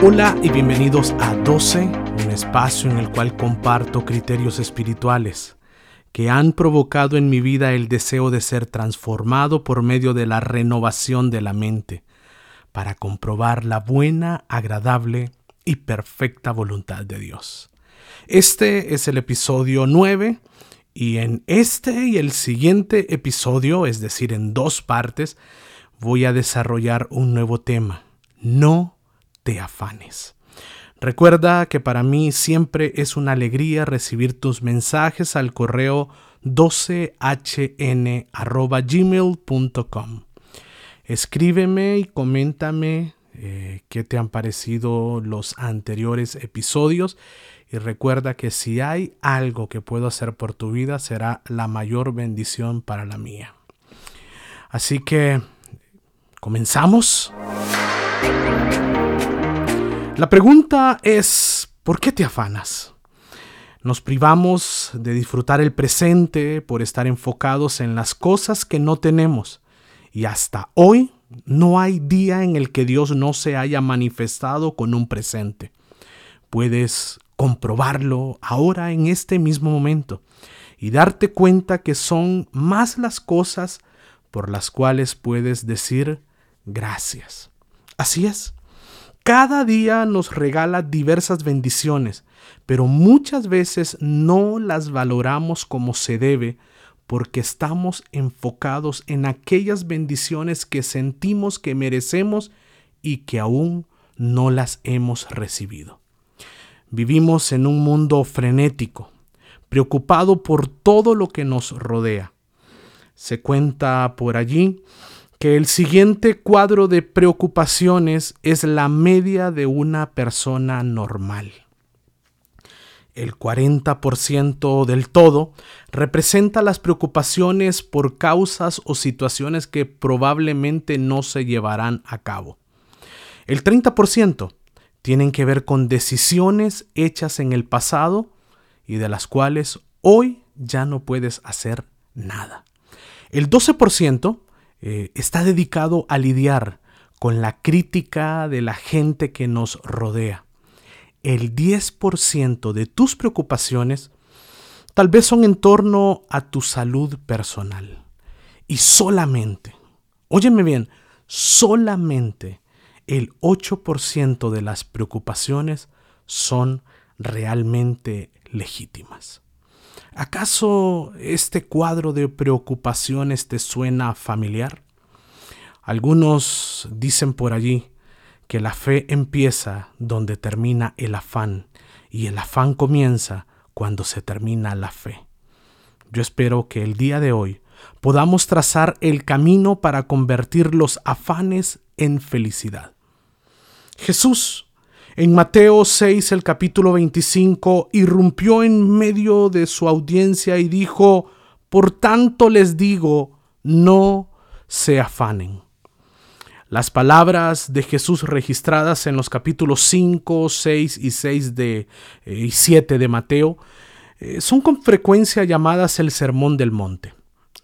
Hola y bienvenidos a 12, un espacio en el cual comparto criterios espirituales que han provocado en mi vida el deseo de ser transformado por medio de la renovación de la mente, para comprobar la buena, agradable y perfecta voluntad de Dios. Este es el episodio 9 y en este y el siguiente episodio, es decir, en dos partes, voy a desarrollar un nuevo tema. No te afanes. Recuerda que para mí siempre es una alegría recibir tus mensajes al correo 12hn.gmail.com. Escríbeme y coméntame eh, qué te han parecido los anteriores episodios y recuerda que si hay algo que puedo hacer por tu vida será la mayor bendición para la mía. Así que, ¿comenzamos? La pregunta es, ¿por qué te afanas? Nos privamos de disfrutar el presente por estar enfocados en las cosas que no tenemos. Y hasta hoy no hay día en el que Dios no se haya manifestado con un presente. Puedes comprobarlo ahora en este mismo momento y darte cuenta que son más las cosas por las cuales puedes decir gracias. Así es. Cada día nos regala diversas bendiciones, pero muchas veces no las valoramos como se debe porque estamos enfocados en aquellas bendiciones que sentimos que merecemos y que aún no las hemos recibido. Vivimos en un mundo frenético, preocupado por todo lo que nos rodea. Se cuenta por allí que el siguiente cuadro de preocupaciones es la media de una persona normal. El 40% del todo representa las preocupaciones por causas o situaciones que probablemente no se llevarán a cabo. El 30% tienen que ver con decisiones hechas en el pasado y de las cuales hoy ya no puedes hacer nada. El 12% eh, está dedicado a lidiar con la crítica de la gente que nos rodea. El 10% de tus preocupaciones tal vez son en torno a tu salud personal. Y solamente, óyeme bien, solamente el 8% de las preocupaciones son realmente legítimas. ¿Acaso este cuadro de preocupaciones te suena familiar? Algunos dicen por allí que la fe empieza donde termina el afán y el afán comienza cuando se termina la fe. Yo espero que el día de hoy podamos trazar el camino para convertir los afanes en felicidad. Jesús en Mateo 6, el capítulo 25, irrumpió en medio de su audiencia y dijo, Por tanto les digo, no se afanen. Las palabras de Jesús registradas en los capítulos 5, 6 y 6 de, eh, y 7 de Mateo eh, son con frecuencia llamadas el Sermón del Monte.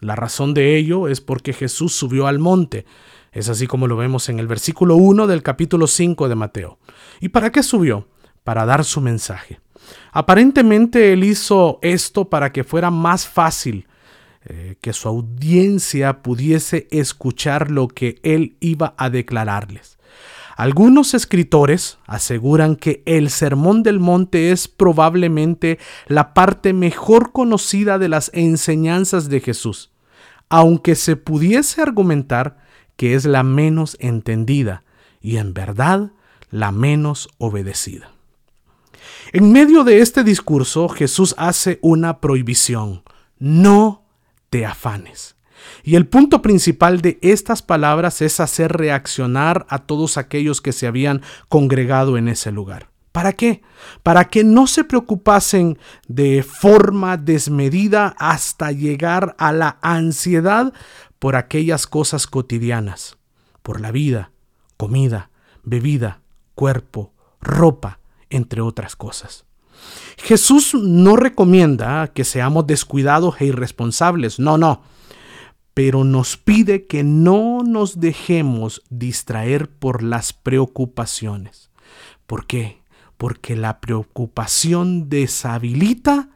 La razón de ello es porque Jesús subió al monte, es así como lo vemos en el versículo 1 del capítulo 5 de Mateo. ¿Y para qué subió? Para dar su mensaje. Aparentemente él hizo esto para que fuera más fácil eh, que su audiencia pudiese escuchar lo que él iba a declararles. Algunos escritores aseguran que el Sermón del Monte es probablemente la parte mejor conocida de las enseñanzas de Jesús, aunque se pudiese argumentar que es la menos entendida y en verdad la menos obedecida. En medio de este discurso Jesús hace una prohibición, no te afanes. Y el punto principal de estas palabras es hacer reaccionar a todos aquellos que se habían congregado en ese lugar. ¿Para qué? Para que no se preocupasen de forma desmedida hasta llegar a la ansiedad por aquellas cosas cotidianas, por la vida, comida, bebida, cuerpo, ropa, entre otras cosas. Jesús no recomienda que seamos descuidados e irresponsables, no, no, pero nos pide que no nos dejemos distraer por las preocupaciones. ¿Por qué? Porque la preocupación deshabilita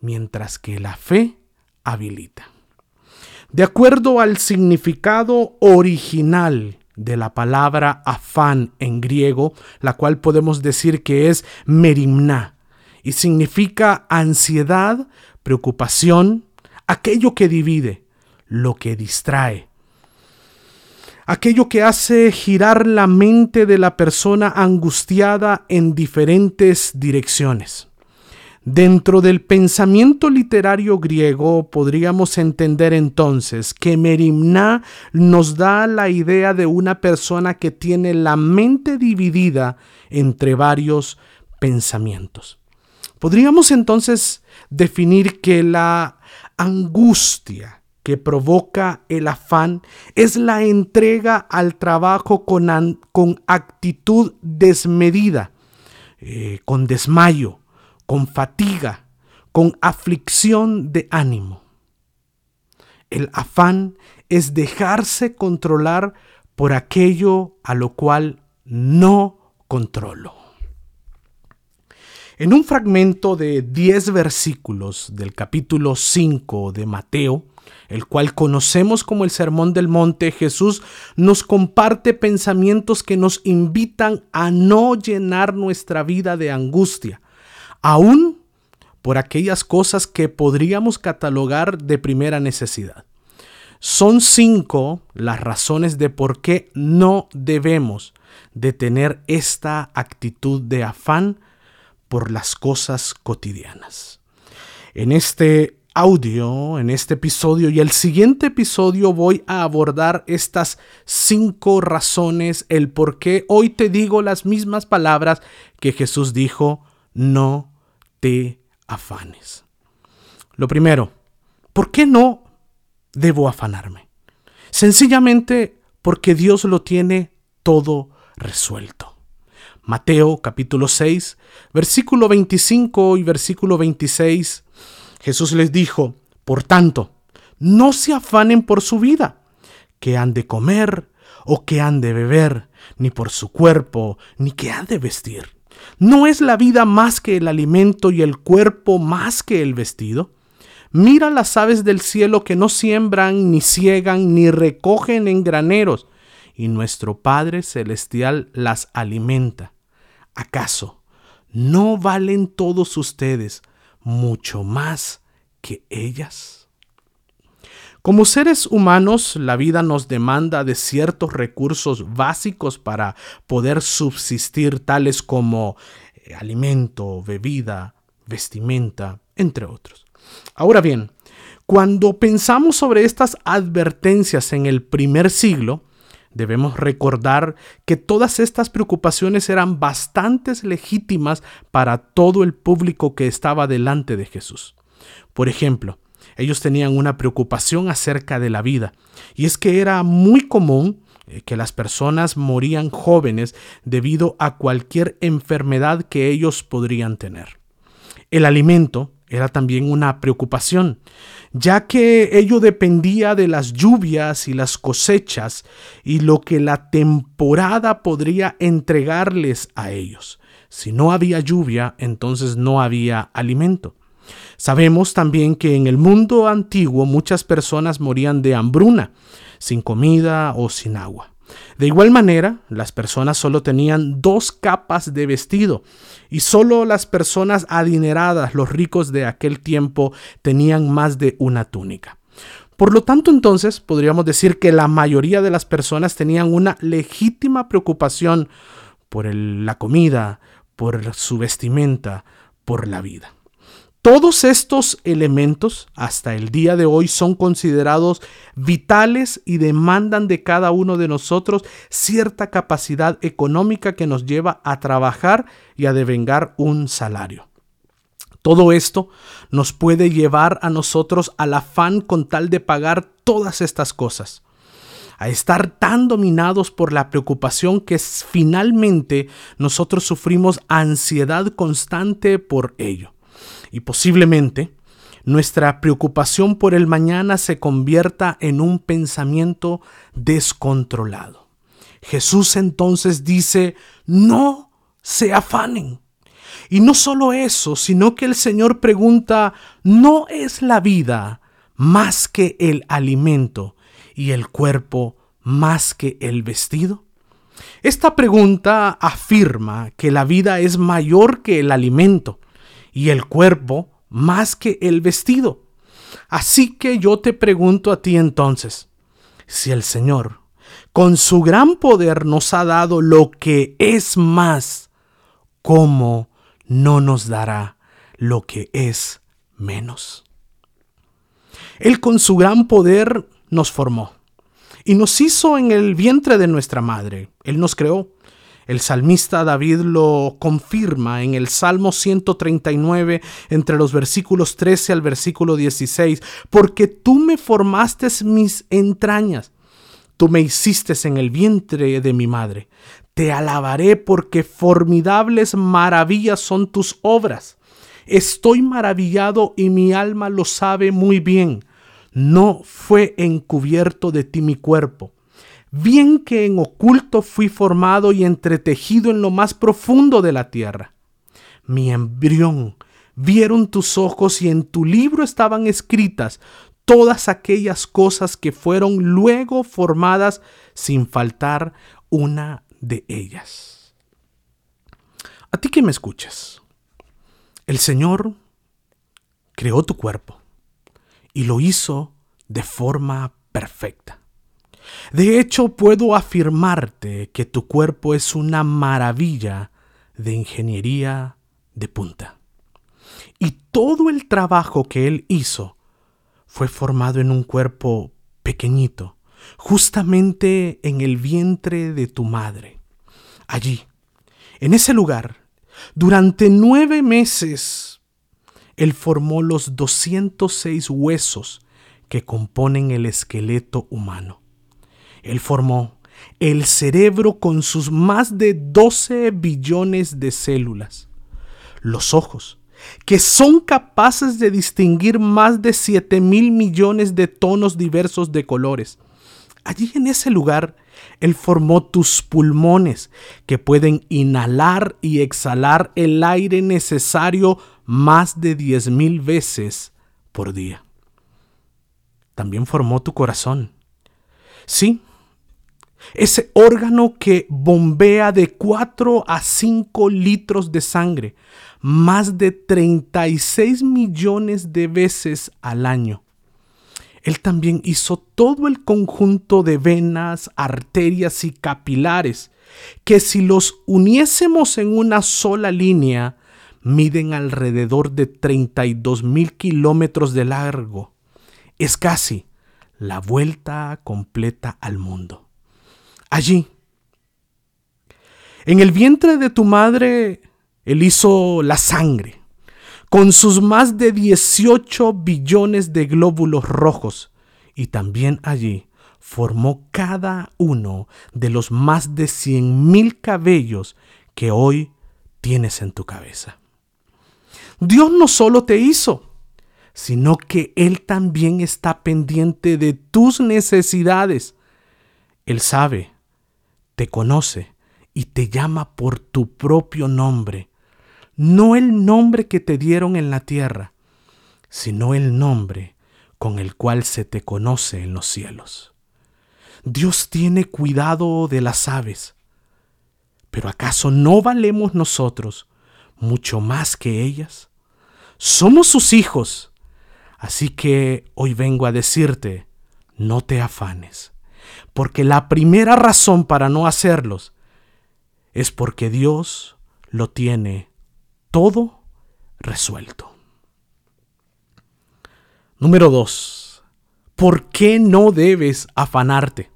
mientras que la fe habilita. De acuerdo al significado original de la palabra afán en griego, la cual podemos decir que es merimna, y significa ansiedad, preocupación, aquello que divide, lo que distrae, aquello que hace girar la mente de la persona angustiada en diferentes direcciones. Dentro del pensamiento literario griego podríamos entender entonces que Merimna nos da la idea de una persona que tiene la mente dividida entre varios pensamientos. Podríamos entonces definir que la angustia que provoca el afán es la entrega al trabajo con, con actitud desmedida, eh, con desmayo, con fatiga, con aflicción de ánimo. El afán es dejarse controlar por aquello a lo cual no controlo. En un fragmento de 10 versículos del capítulo 5 de Mateo, el cual conocemos como el Sermón del Monte, Jesús nos comparte pensamientos que nos invitan a no llenar nuestra vida de angustia, aún por aquellas cosas que podríamos catalogar de primera necesidad. Son cinco las razones de por qué no debemos de tener esta actitud de afán por las cosas cotidianas. En este audio, en este episodio y el siguiente episodio voy a abordar estas cinco razones, el por qué hoy te digo las mismas palabras que Jesús dijo, no te afanes. Lo primero, ¿por qué no debo afanarme? Sencillamente porque Dios lo tiene todo resuelto. Mateo capítulo 6, versículo 25 y versículo 26, Jesús les dijo, por tanto, no se afanen por su vida, que han de comer o que han de beber, ni por su cuerpo, ni que han de vestir. ¿No es la vida más que el alimento y el cuerpo más que el vestido? Mira las aves del cielo que no siembran, ni ciegan, ni recogen en graneros, y nuestro Padre Celestial las alimenta. ¿Acaso no valen todos ustedes mucho más que ellas? Como seres humanos, la vida nos demanda de ciertos recursos básicos para poder subsistir, tales como eh, alimento, bebida, vestimenta, entre otros. Ahora bien, cuando pensamos sobre estas advertencias en el primer siglo, debemos recordar que todas estas preocupaciones eran bastante legítimas para todo el público que estaba delante de Jesús. Por ejemplo, ellos tenían una preocupación acerca de la vida. Y es que era muy común eh, que las personas morían jóvenes debido a cualquier enfermedad que ellos podrían tener. El alimento era también una preocupación, ya que ello dependía de las lluvias y las cosechas y lo que la temporada podría entregarles a ellos. Si no había lluvia, entonces no había alimento. Sabemos también que en el mundo antiguo muchas personas morían de hambruna, sin comida o sin agua. De igual manera, las personas solo tenían dos capas de vestido y solo las personas adineradas, los ricos de aquel tiempo, tenían más de una túnica. Por lo tanto, entonces podríamos decir que la mayoría de las personas tenían una legítima preocupación por la comida, por su vestimenta, por la vida. Todos estos elementos hasta el día de hoy son considerados vitales y demandan de cada uno de nosotros cierta capacidad económica que nos lleva a trabajar y a devengar un salario. Todo esto nos puede llevar a nosotros al afán con tal de pagar todas estas cosas, a estar tan dominados por la preocupación que finalmente nosotros sufrimos ansiedad constante por ello y posiblemente nuestra preocupación por el mañana se convierta en un pensamiento descontrolado. Jesús entonces dice, no se afanen. Y no solo eso, sino que el Señor pregunta, ¿no es la vida más que el alimento y el cuerpo más que el vestido? Esta pregunta afirma que la vida es mayor que el alimento y el cuerpo más que el vestido. Así que yo te pregunto a ti entonces, si el Señor con su gran poder nos ha dado lo que es más, ¿cómo no nos dará lo que es menos? Él con su gran poder nos formó y nos hizo en el vientre de nuestra madre. Él nos creó el salmista David lo confirma en el Salmo 139 entre los versículos 13 al versículo 16, porque tú me formaste mis entrañas, tú me hiciste en el vientre de mi madre. Te alabaré porque formidables maravillas son tus obras. Estoy maravillado y mi alma lo sabe muy bien. No fue encubierto de ti mi cuerpo bien que en oculto fui formado y entretejido en lo más profundo de la tierra. Mi embrión vieron tus ojos y en tu libro estaban escritas todas aquellas cosas que fueron luego formadas sin faltar una de ellas. A ti que me escuchas, el Señor creó tu cuerpo y lo hizo de forma perfecta. De hecho, puedo afirmarte que tu cuerpo es una maravilla de ingeniería de punta. Y todo el trabajo que él hizo fue formado en un cuerpo pequeñito, justamente en el vientre de tu madre. Allí, en ese lugar, durante nueve meses, él formó los 206 huesos que componen el esqueleto humano. Él formó el cerebro con sus más de 12 billones de células. Los ojos, que son capaces de distinguir más de 7 mil millones de tonos diversos de colores. Allí en ese lugar, Él formó tus pulmones, que pueden inhalar y exhalar el aire necesario más de 10 mil veces por día. También formó tu corazón. Sí, ese órgano que bombea de 4 a 5 litros de sangre más de 36 millones de veces al año. Él también hizo todo el conjunto de venas, arterias y capilares, que si los uniésemos en una sola línea, miden alrededor de 32 mil kilómetros de largo. Es casi la vuelta completa al mundo allí. En el vientre de tu madre, Él hizo la sangre, con sus más de 18 billones de glóbulos rojos, y también allí formó cada uno de los más de 100 mil cabellos que hoy tienes en tu cabeza. Dios no solo te hizo, sino que Él también está pendiente de tus necesidades. Él sabe te conoce y te llama por tu propio nombre, no el nombre que te dieron en la tierra, sino el nombre con el cual se te conoce en los cielos. Dios tiene cuidado de las aves, pero ¿acaso no valemos nosotros mucho más que ellas? Somos sus hijos, así que hoy vengo a decirte, no te afanes porque la primera razón para no hacerlos es porque Dios lo tiene todo resuelto. Número 2. ¿Por qué no debes afanarte?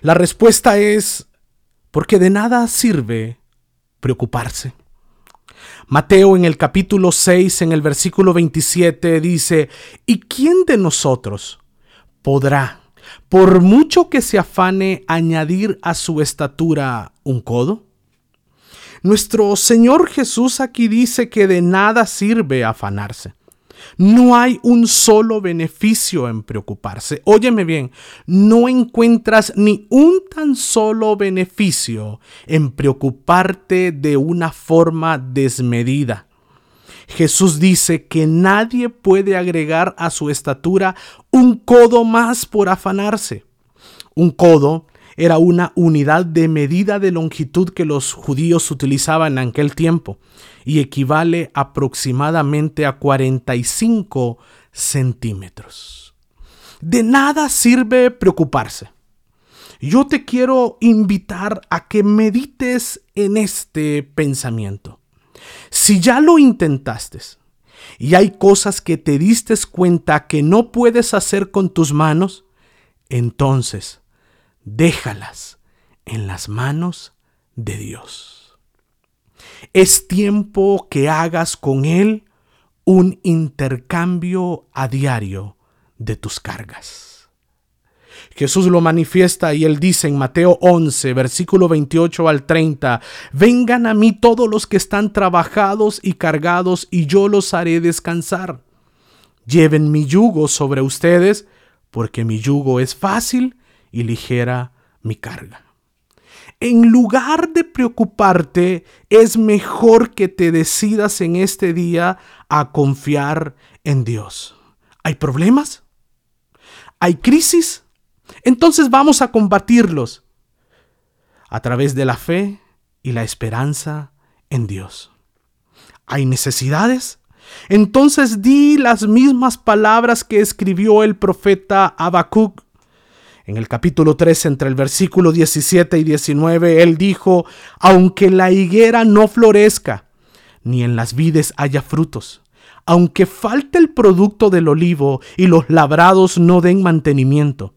La respuesta es porque de nada sirve preocuparse. Mateo en el capítulo 6, en el versículo 27, dice, ¿y quién de nosotros podrá, por mucho que se afane, añadir a su estatura un codo? Nuestro Señor Jesús aquí dice que de nada sirve afanarse. No hay un solo beneficio en preocuparse. Óyeme bien, no encuentras ni un tan solo beneficio en preocuparte de una forma desmedida. Jesús dice que nadie puede agregar a su estatura un codo más por afanarse. Un codo era una unidad de medida de longitud que los judíos utilizaban en aquel tiempo y equivale aproximadamente a 45 centímetros. De nada sirve preocuparse. Yo te quiero invitar a que medites en este pensamiento. Si ya lo intentaste y hay cosas que te diste cuenta que no puedes hacer con tus manos, entonces déjalas en las manos de Dios. Es tiempo que hagas con Él un intercambio a diario de tus cargas. Jesús lo manifiesta y él dice en Mateo 11, versículo 28 al 30, Vengan a mí todos los que están trabajados y cargados y yo los haré descansar. Lleven mi yugo sobre ustedes, porque mi yugo es fácil y ligera mi carga. En lugar de preocuparte, es mejor que te decidas en este día a confiar en Dios. ¿Hay problemas? ¿Hay crisis? Entonces vamos a combatirlos a través de la fe y la esperanza en Dios. ¿Hay necesidades? Entonces di las mismas palabras que escribió el profeta Habacuc en el capítulo 3, entre el versículo 17 y 19, él dijo, aunque la higuera no florezca, ni en las vides haya frutos, aunque falte el producto del olivo y los labrados no den mantenimiento,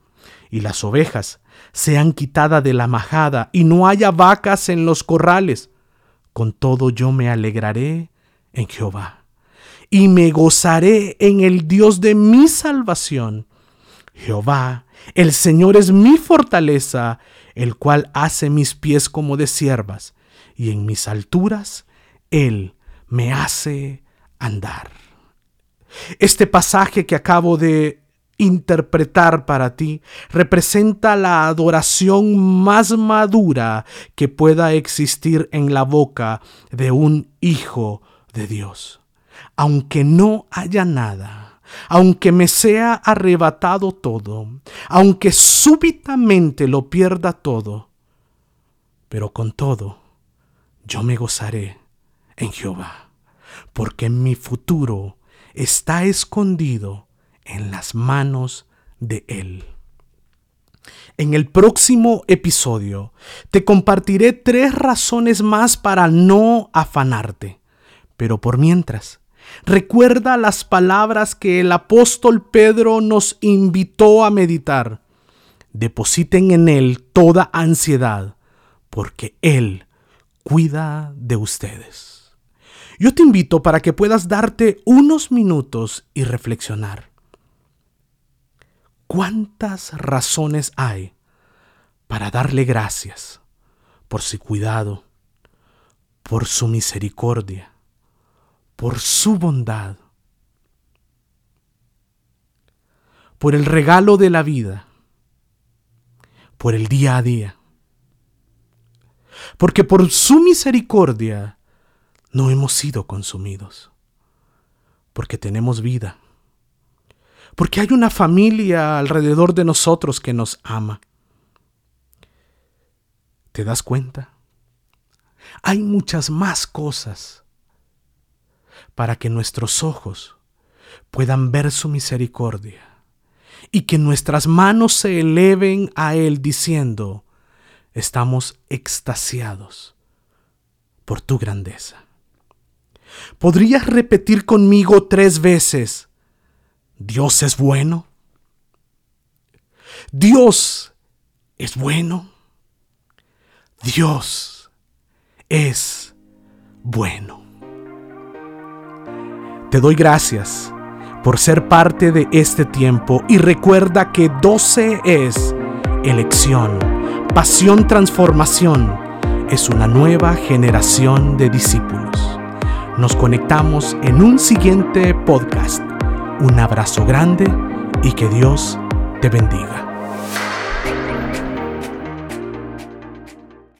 y las ovejas sean quitadas de la majada y no haya vacas en los corrales, con todo yo me alegraré en Jehová, y me gozaré en el Dios de mi salvación. Jehová el Señor es mi fortaleza, el cual hace mis pies como de siervas, y en mis alturas Él me hace andar. Este pasaje que acabo de interpretar para ti representa la adoración más madura que pueda existir en la boca de un hijo de Dios. Aunque no haya nada aunque me sea arrebatado todo, aunque súbitamente lo pierda todo, pero con todo, yo me gozaré en Jehová, porque mi futuro está escondido en las manos de Él. En el próximo episodio te compartiré tres razones más para no afanarte, pero por mientras, Recuerda las palabras que el apóstol Pedro nos invitó a meditar. Depositen en Él toda ansiedad, porque Él cuida de ustedes. Yo te invito para que puedas darte unos minutos y reflexionar. ¿Cuántas razones hay para darle gracias por su cuidado, por su misericordia? por su bondad, por el regalo de la vida, por el día a día. Porque por su misericordia no hemos sido consumidos, porque tenemos vida, porque hay una familia alrededor de nosotros que nos ama. ¿Te das cuenta? Hay muchas más cosas para que nuestros ojos puedan ver su misericordia y que nuestras manos se eleven a Él diciendo, estamos extasiados por tu grandeza. ¿Podrías repetir conmigo tres veces? Dios es bueno. Dios es bueno. Dios es bueno. Te doy gracias por ser parte de este tiempo y recuerda que 12 es elección, pasión, transformación. Es una nueva generación de discípulos. Nos conectamos en un siguiente podcast. Un abrazo grande y que Dios te bendiga.